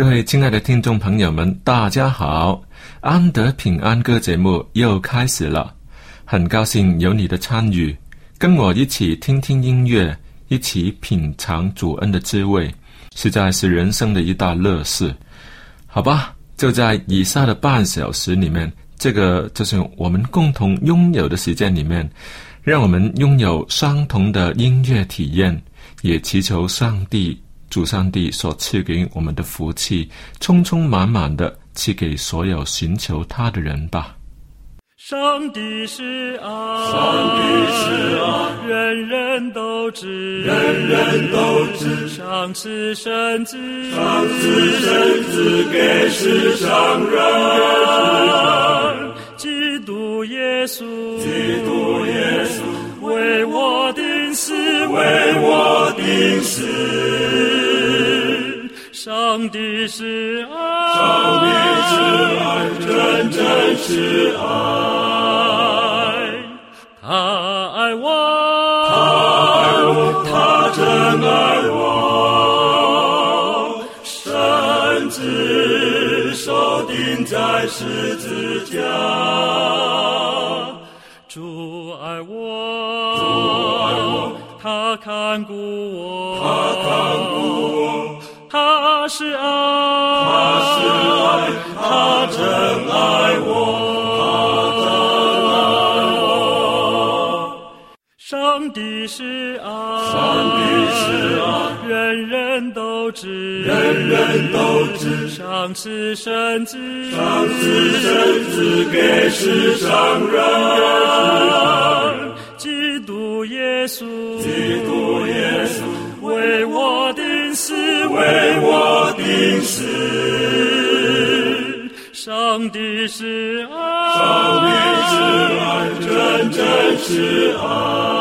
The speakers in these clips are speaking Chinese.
各位亲爱的听众朋友们，大家好！安德平安歌节目又开始了，很高兴有你的参与，跟我一起听听音乐，一起品尝主恩的滋味，实在是人生的一大乐事。好吧，就在以下的半小时里面，这个就是我们共同拥有的时间里面，让我们拥有相同的音乐体验，也祈求上帝。主上帝所赐给我们的福气，充充满满的赐给所有寻求他的人吧。上帝是爱，上帝是爱，人人都知，人人都知。上次圣子，上次圣子给世上人，基督耶稣，基督耶稣为我定死，为我定死。上帝是爱，上帝是爱，真真是爱。他爱我，他爱我，他真爱我。甚至受钉在十字架。主爱我，主爱我，他看顾我，他看顾我。是爱，他是爱，他真爱我，他真爱。上帝是爱，上帝是爱，人人都知，人人都知。上次圣子，上次圣子给世上人，基督耶稣，基督耶稣为我，为我定死。上帝是爱，上帝是爱，真真是爱。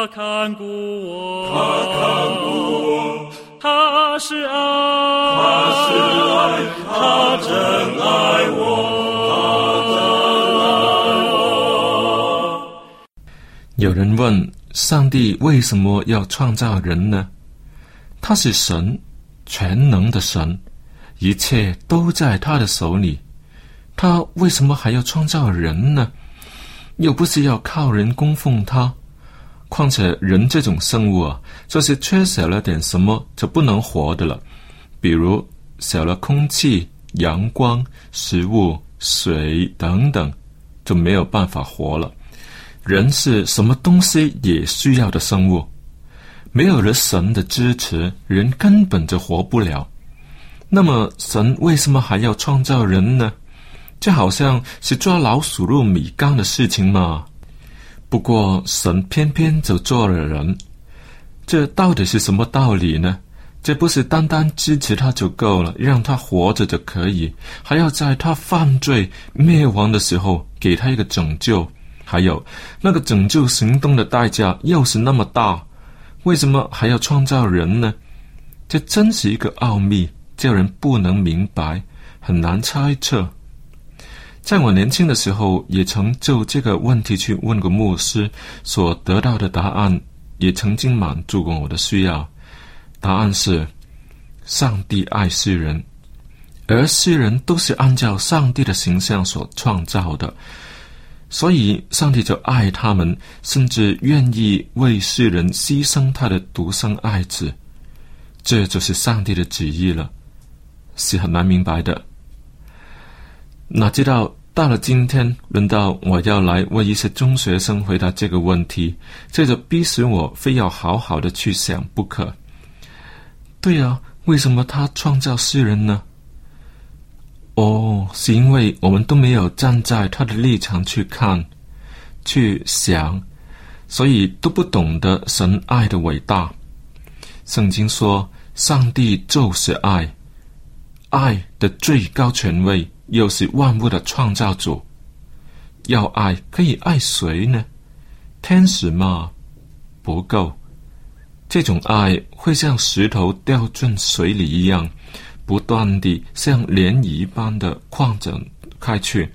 他看顾我，他看顾我。他是爱，他是爱，他真爱我，他真爱我。有人问：上帝为什么要创造人呢？他是神，全能的神，一切都在他的手里。他为什么还要创造人呢？又不是要靠人供奉他。况且人这种生物啊，就是缺少了点什么就不能活的了，比如少了空气、阳光、食物、水等等，就没有办法活了。人是什么东西也需要的生物，没有了神的支持，人根本就活不了。那么神为什么还要创造人呢？这好像是抓老鼠入米缸的事情嘛。不过神偏偏就做了人，这到底是什么道理呢？这不是单单支持他就够了，让他活着就可以，还要在他犯罪灭亡的时候给他一个拯救。还有那个拯救行动的代价又是那么大，为什么还要创造人呢？这真是一个奥秘，叫人不能明白，很难猜测。在我年轻的时候，也曾就这个问题去问过牧师，所得到的答案也曾经满足过我的需要。答案是：上帝爱世人，而世人都是按照上帝的形象所创造的，所以上帝就爱他们，甚至愿意为世人牺牲他的独生爱子。这就是上帝的旨意了，是很难明白的。哪知道到了今天，轮到我要来为一些中学生回答这个问题，这就逼使我非要好好的去想不可。对啊，为什么他创造世人呢？哦，是因为我们都没有站在他的立场去看、去想，所以都不懂得神爱的伟大。圣经说，上帝就是爱，爱的最高权威，又是万物的创造主。要爱，可以爱谁呢？天使吗？不够。这种爱会像石头掉进水里一样，不断地像涟漪般的扩展开去。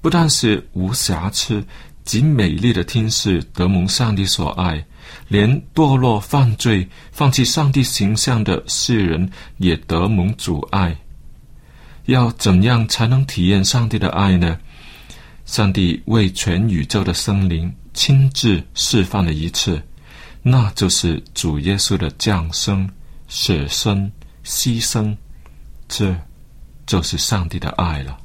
不但是无瑕疵、极美丽的天使得蒙上帝所爱，连堕落犯罪、放弃上帝形象的世人也得蒙阻碍。要怎样才能体验上帝的爱呢？上帝为全宇宙的生灵亲自示范了一次。那就是主耶稣的降生、舍身、牺牲，这就是上帝的爱了。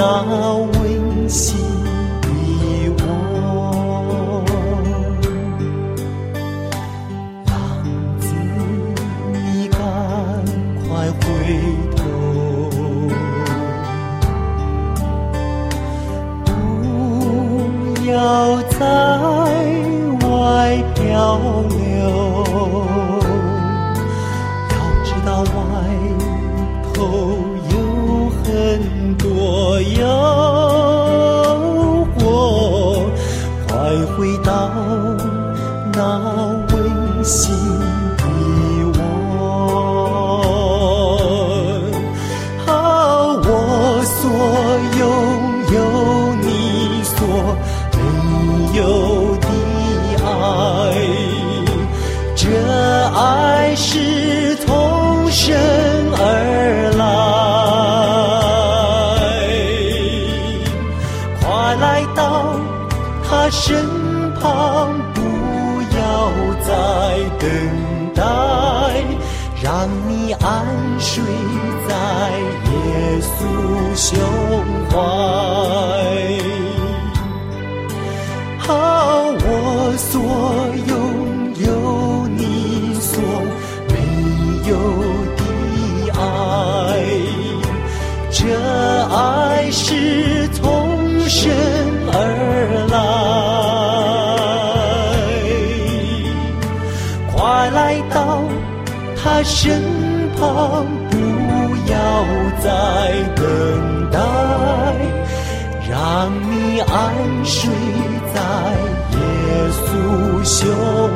那温馨的窝浪子你赶快回头不要再身旁，不要再等待，让你安睡在耶稣胸怀。身旁不要再等待让你安睡在耶稣胸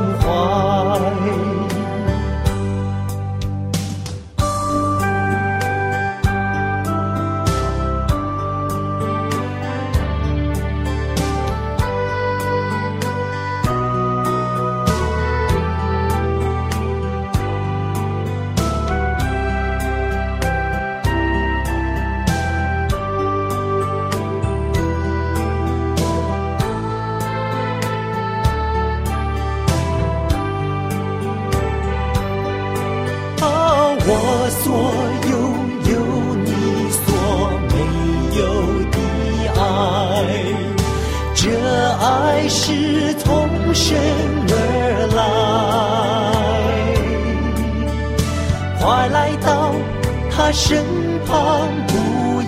他身旁，不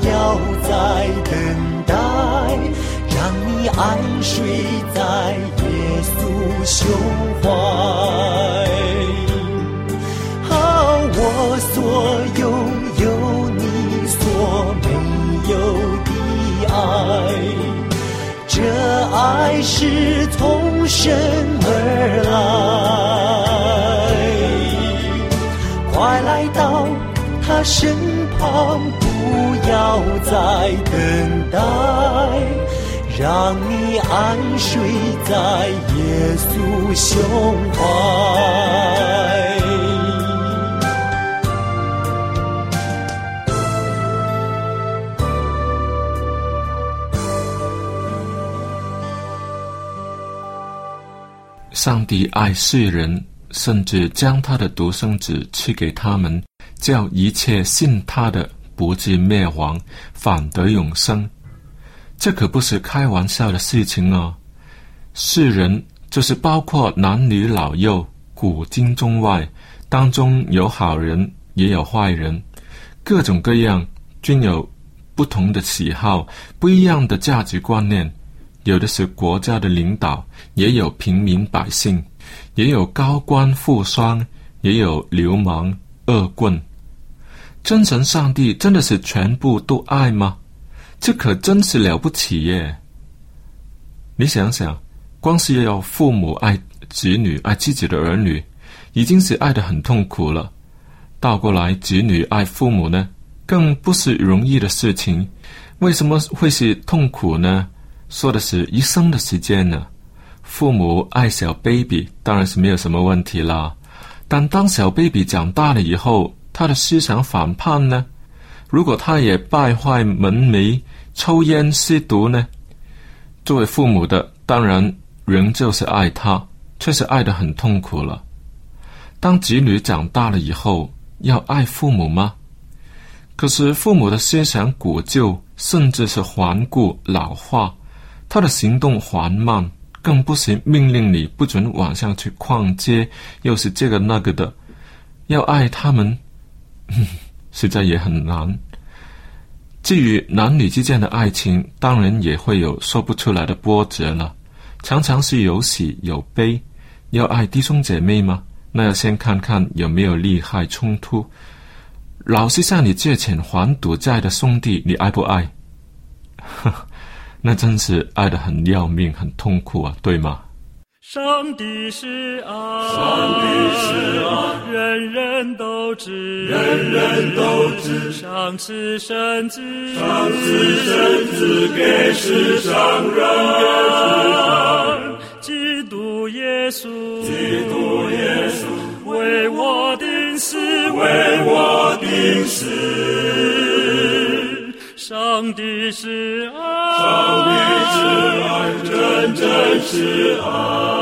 要再等待，让你安睡在耶稣胸怀。啊，我所拥有，你所没有的爱。这爱是从神而来，身旁，不要再等待，让你安睡在耶稣胸怀。上帝爱世人，甚至将他的独生子赐给他们，叫一切信他的不至灭亡，反得永生。这可不是开玩笑的事情哦。世人就是包括男女老幼、古今中外，当中有好人也有坏人，各种各样，均有不同的喜好，不一样的价值观念。有的是国家的领导，也有平民百姓，也有高官富商，也有流氓恶棍。真神上帝真的是全部都爱吗？这可真是了不起耶！你想想，光是要父母爱子女、爱自己的儿女，已经是爱的很痛苦了。倒过来，子女爱父母呢，更不是容易的事情。为什么会是痛苦呢？说的是一生的时间呢。父母爱小 baby 当然是没有什么问题啦，但当小 baby 长大了以后，他的思想反叛呢？如果他也败坏门楣、抽烟吸毒呢？作为父母的，当然仍旧是爱他，却是爱的很痛苦了。当子女长大了以后，要爱父母吗？可是父母的思想古旧，甚至是顽固老化。他的行动缓慢，更不行命令你不准晚上去逛街，又是这个那个的。要爱他们，实在也很难。至于男女之间的爱情，当然也会有说不出来的波折了。常常是有喜有悲。要爱弟兄姐妹吗？那要先看看有没有利害冲突。老是向你借钱还赌债的兄弟，你爱不爱？那真是爱的很要命，很痛苦啊，对吗？上帝是爱，上帝是爱，人人都知，人人都知。上次圣子，上次圣子给世上人，基督耶稣，基督耶稣为我定死，为我定死。上帝是爱，上帝是爱，真真是爱。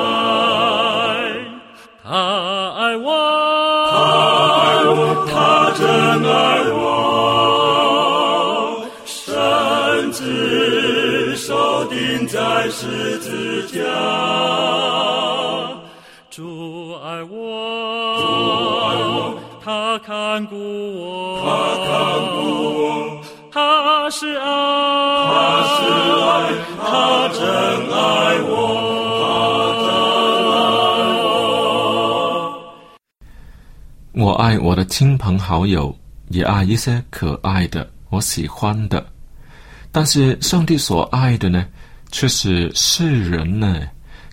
他爱我，他，真爱我。甚至受钉在十字架。主爱我，主爱我，他看顾我，他看顾我。他是爱，他是爱，他真爱我，我爱我的亲朋好友，也爱一些可爱的、我喜欢的。但是上帝所爱的呢，却是世人呢。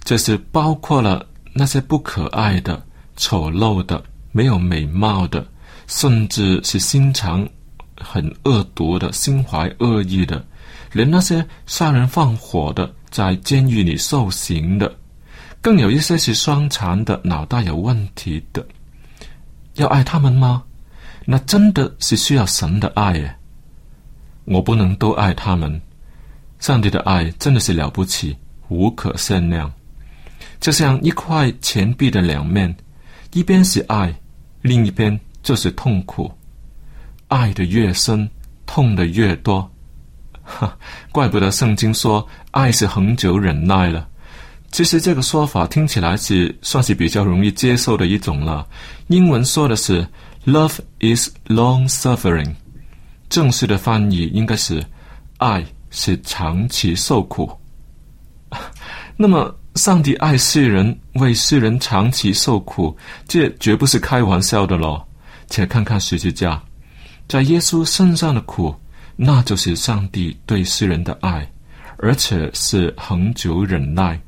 这是包括了那些不可爱的、丑陋的、没有美貌的，甚至是心肠。很恶毒的，心怀恶意的，连那些杀人放火的，在监狱里受刑的，更有一些是伤残的，脑袋有问题的，要爱他们吗？那真的是需要神的爱耶！我不能都爱他们，上帝的爱真的是了不起，无可限量，就像一块钱币的两面，一边是爱，另一边就是痛苦。爱的越深，痛的越多，哈，怪不得圣经说爱是恒久忍耐了。其实这个说法听起来是算是比较容易接受的一种了。英文说的是 “Love is long suffering”，正式的翻译应该是“爱是长期受苦”。那么，上帝爱世人，为世人长期受苦，这绝不是开玩笑的喽。且看看十字架，在耶稣身上的苦，那就是上帝对世人的爱，而且是恒久忍耐。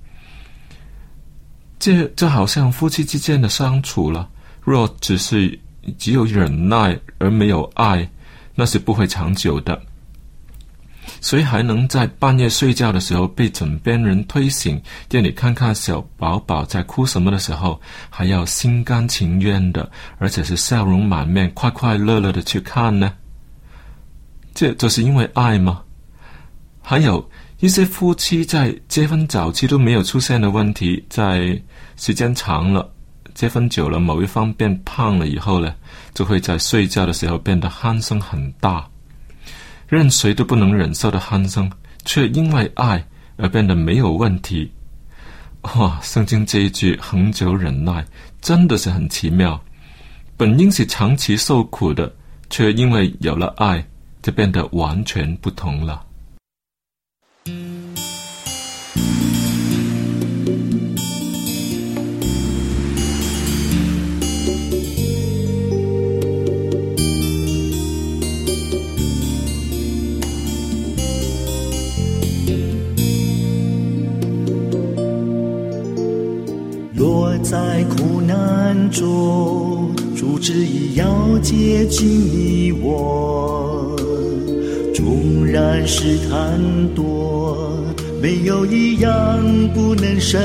这就好像夫妻之间的相处了。若只是只有忍耐而没有爱，那是不会长久的。谁还能在半夜睡觉的时候被枕边人推醒，店里看看小宝宝在哭什么的时候，还要心甘情愿的，而且是笑容满面、快快乐乐的去看呢？这就是因为爱吗？还有。一些夫妻在结婚早期都没有出现的问题，在时间长了、结婚久了，某一方变胖了以后呢，就会在睡觉的时候变得鼾声很大，任谁都不能忍受的鼾声，却因为爱而变得没有问题。哇！圣经这一句“恒久忍耐”真的是很奇妙，本应是长期受苦的，却因为有了爱，就变得完全不同了。然试探多，没有一样不能胜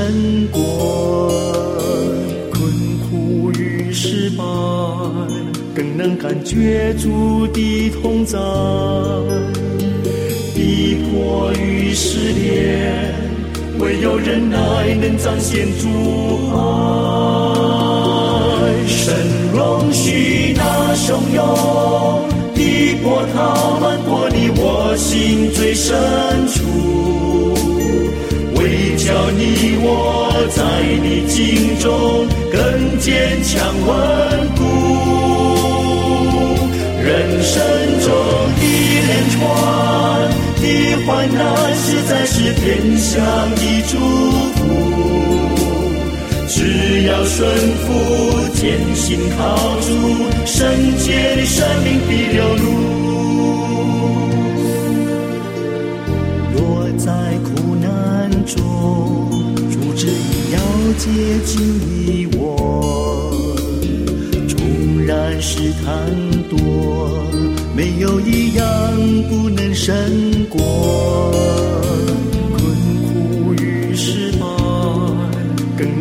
过。困苦与失败，更能感觉主的同在。逼迫与失恋。唯有忍耐能彰显主爱，神容许那汹涌波涛漫过你我心最深处，为叫你我在你境中更坚强稳固，人生中一连串。的患难实在是天下的祝福，只要顺服，坚心靠主，圣洁的生命必流露。若在苦难中，主旨意要接近你我，纵然试探多。没有一样不能胜过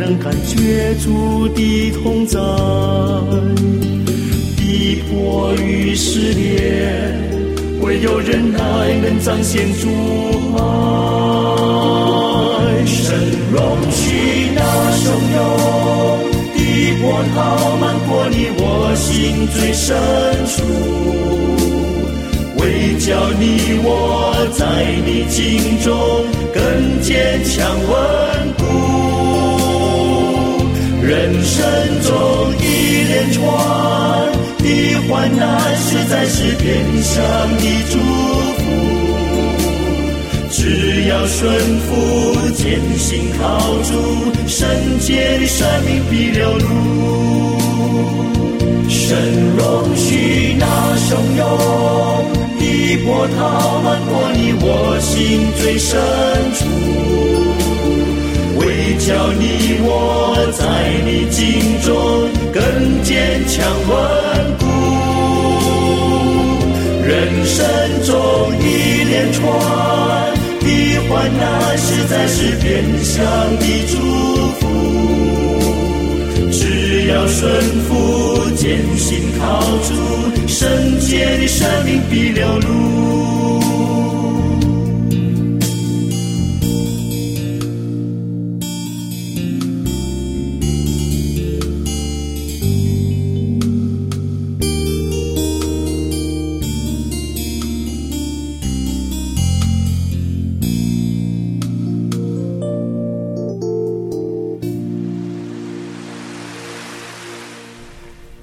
能感觉主的同在。逼迫与失恋，唯有忍耐能彰显主爱。神容许那汹涌的波涛漫过你我心最深处。为叫你我在你境中更坚强稳，人生中一连串的患难实在是天上的祝福。只要顺服，坚信靠主，圣洁的生命必流露。神容许那汹涌。的波涛漫过你我心最深处，叫你我在你境中更坚强稳固。人生中一连串的患难，实在是变相的祝福。只要顺服，坚心靠主。圣洁的生命必流露。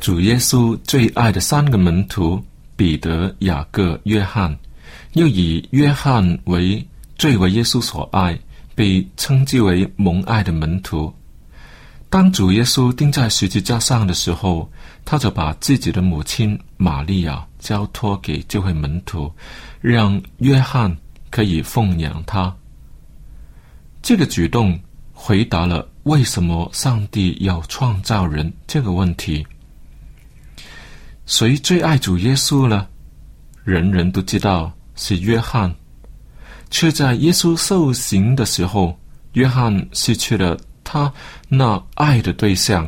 主耶稣最爱的三个门徒彼得、雅各、约翰，又以约翰为最为耶稣所爱，被称之为蒙爱的门徒。当主耶稣钉在十字架上的时候，他就把自己的母亲玛利亚交托给这位门徒，让约翰可以奉养他。这个举动回答了为什么上帝要创造人这个问题。谁最爱主耶稣呢？人人都知道是约翰，却在耶稣受刑的时候，约翰失去了。他那爱的对象，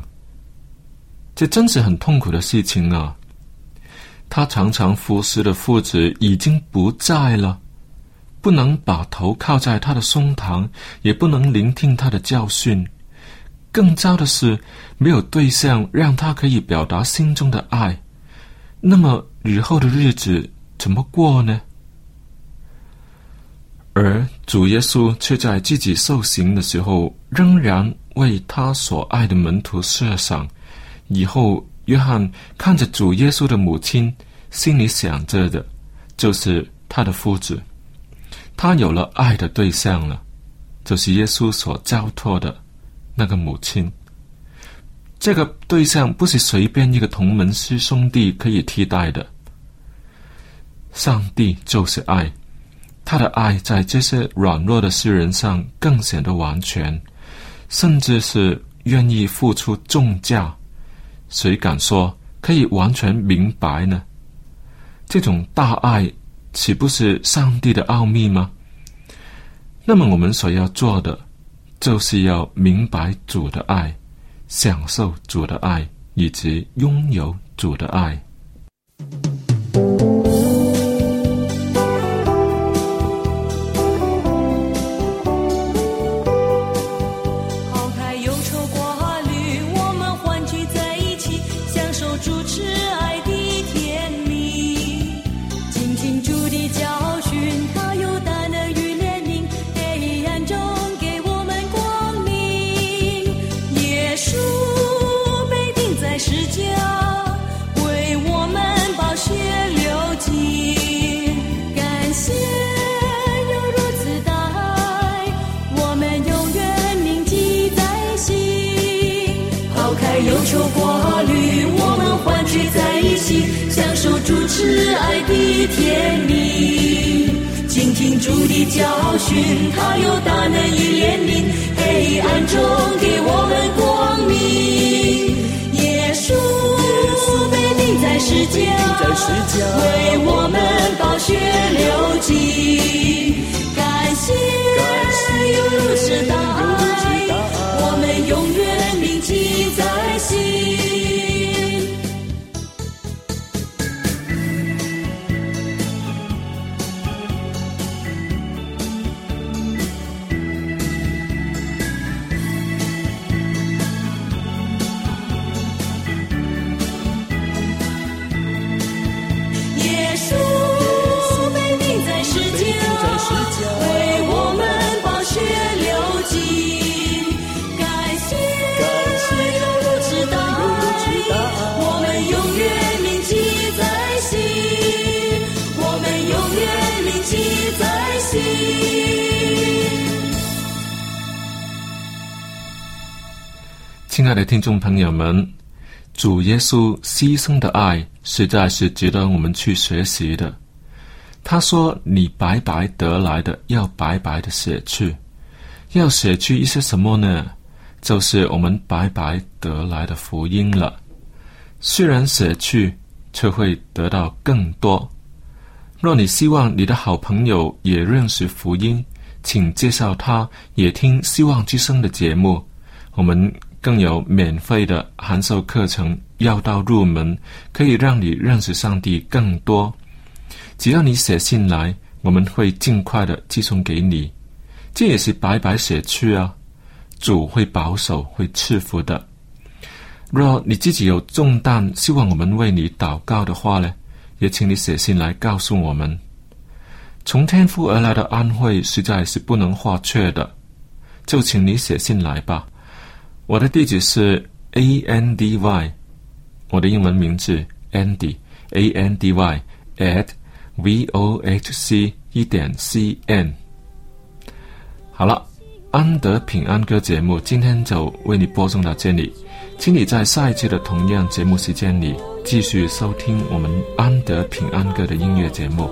这真是很痛苦的事情啊！他常常服侍的父子已经不在了，不能把头靠在他的胸膛，也不能聆听他的教训。更糟的是，没有对象让他可以表达心中的爱。那么以后的日子怎么过呢？而主耶稣却在自己受刑的时候，仍然为他所爱的门徒设想。以后，约翰看着主耶稣的母亲，心里想着的，就是他的夫子。他有了爱的对象了，就是耶稣所交托的那个母亲。这个对象不是随便一个同门师兄弟可以替代的。上帝就是爱。他的爱在这些软弱的世人上更显得完全，甚至是愿意付出重价。谁敢说可以完全明白呢？这种大爱岂不是上帝的奥秘吗？那么我们所要做的，就是要明白主的爱，享受主的爱，以及拥有主的爱。挚爱的甜蜜，倾听主的教训，他有大能与怜悯，黑暗中给我们光明。耶稣被钉在世架，为我们宝血流尽，感谢有如此大在亲爱的听众朋友们，主耶稣牺牲的爱实在是值得我们去学习的。他说：“你白白得来的，要白白的舍去。要舍去一些什么呢？就是我们白白得来的福音了。虽然舍去，却会得到更多。若你希望你的好朋友也认识福音，请介绍他也听希望之声的节目。我们。”更有免费的函授课程，要到入门，可以让你认识上帝更多。只要你写信来，我们会尽快的寄送给你。这也是白白写去啊，主会保守，会赐福的。若你自己有重担，希望我们为你祷告的话呢，也请你写信来告诉我们。从天父而来的安慰实在是不能或缺的，就请你写信来吧。我的地址是 a n d y 我的英文名字 Andy A N D Y at v o h c 一点 c n。好了，安德平安歌节目今天就为你播送到这里，请你在下一期的同样节目时间里继续收听我们安德平安歌的音乐节目。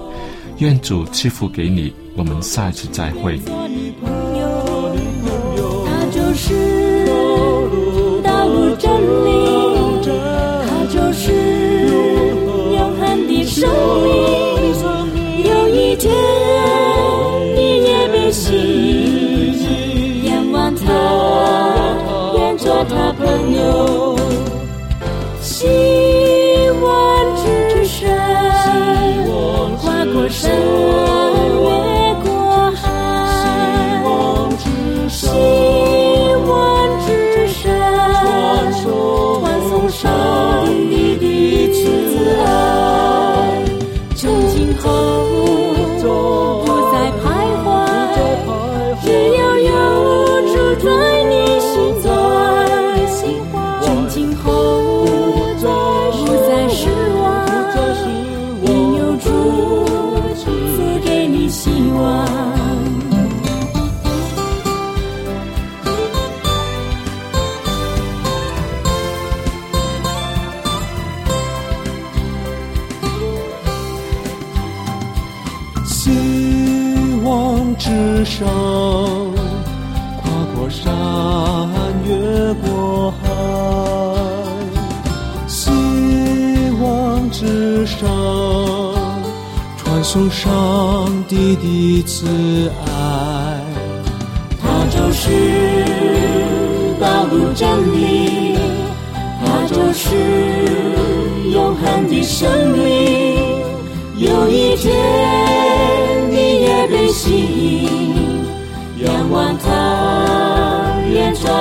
愿主赐福给你，我们下一次再会。真理，它就是永恒的生命。有一天你也被吸引，仰望他，愿做他朋友。希望之神，跨过山，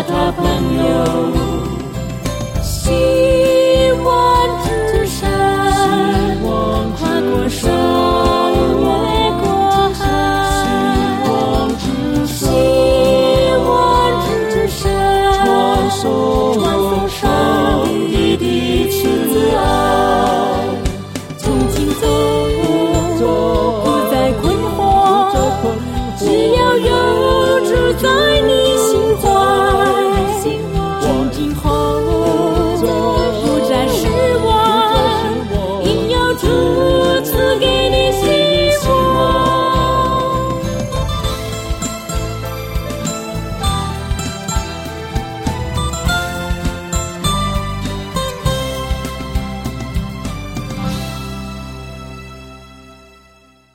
他朋友。希望之山，跨过山，